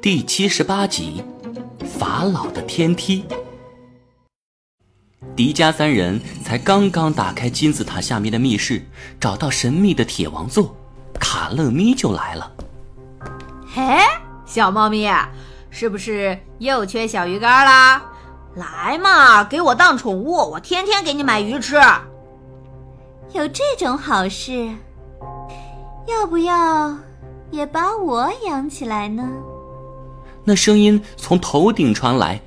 第七十八集，法老的天梯。迪迦三人才刚刚打开金字塔下面的密室，找到神秘的铁王座，卡乐咪就来了。嘿，小猫咪，是不是又缺小鱼干啦？来嘛，给我当宠物，我天天给你买鱼吃。有这种好事，要不要也把我养起来呢？那声音从头顶传来，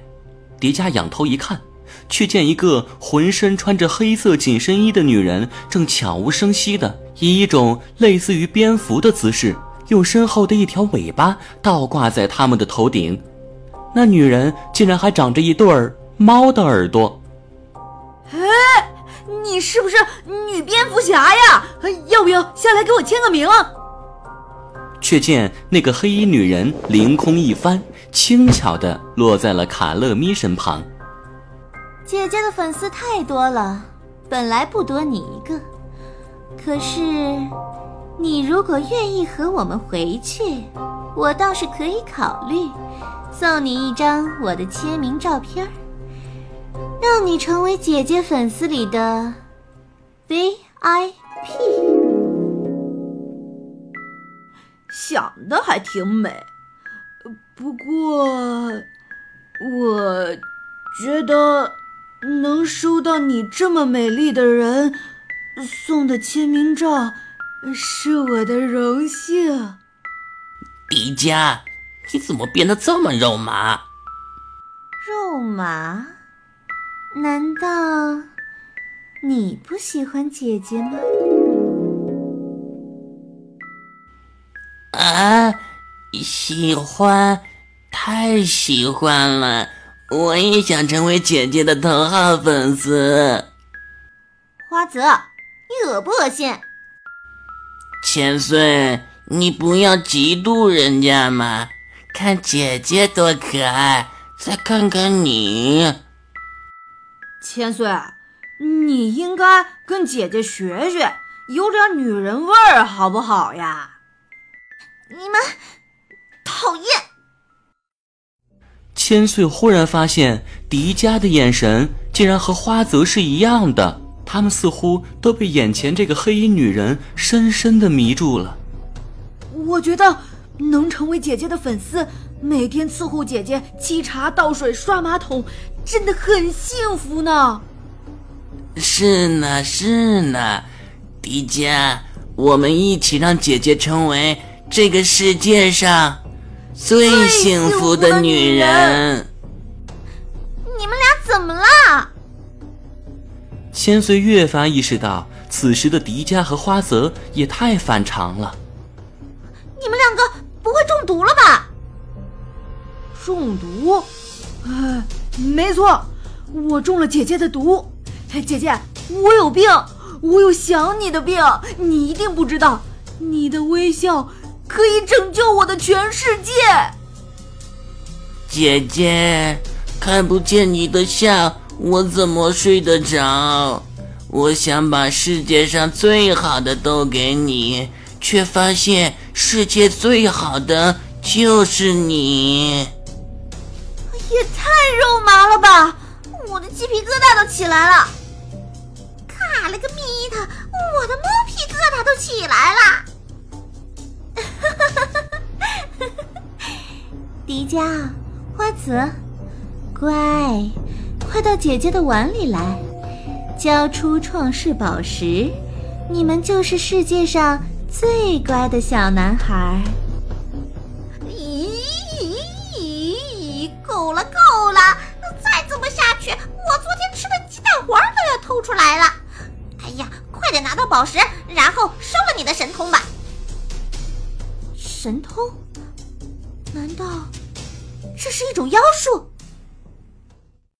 迪迦仰头一看，却见一个浑身穿着黑色紧身衣的女人，正悄无声息的以一种类似于蝙蝠的姿势，用身后的一条尾巴倒挂在他们的头顶。那女人竟然还长着一对儿猫的耳朵。哎，你是不是女蝙蝠侠呀？要不要下来给我签个名？却见那个黑衣女人凌空一翻，轻巧地落在了卡乐咪身旁。姐姐的粉丝太多了，本来不多你一个，可是你如果愿意和我们回去，我倒是可以考虑送你一张我的签名照片，让你成为姐姐粉丝里的 V I。想的还挺美，不过我觉得能收到你这么美丽的人送的签名照是我的荣幸。迪迦，你怎么变得这么肉麻？肉麻？难道你不喜欢姐姐吗？啊，喜欢，太喜欢了！我也想成为姐姐的头号粉丝。花泽，你恶不恶心？千岁，你不要嫉妒人家嘛！看姐姐多可爱，再看看你。千岁，你应该跟姐姐学学，有点女人味儿，好不好呀？你们讨厌！千岁忽然发现迪迦的眼神竟然和花泽是一样的，他们似乎都被眼前这个黑衣女人深深的迷住了。我觉得能成为姐姐的粉丝，每天伺候姐姐沏茶、倒水、刷马桶，真的很幸福呢。是呢，是呢，迪迦，我们一起让姐姐成为。这个世界上最幸福的女人，你们俩怎么了？千岁越发意识到，此时的迪迦和花泽也太反常了。你们两个不会中毒了吧？中毒？哎，没错，我中了姐姐的毒。姐姐，我有病，我有想你的病，你一定不知道。你的微笑。可以拯救我的全世界，姐姐，看不见你的笑，我怎么睡得着？我想把世界上最好的都给你，却发现世界最好的就是你。也太肉麻了吧！我的鸡皮疙瘩都起来了。卡了个咪的，我的猫皮疙瘩都起来了。迪迦，花子，乖，快到姐姐的碗里来，交出创世宝石，你们就是世界上最乖的小男孩。咦咦，够了够了，再这么下去，我昨天吃的鸡蛋黄都要吐出来了。哎呀，快点拿到宝石，然后收了你的神通吧。神通？难道？这是一种妖术。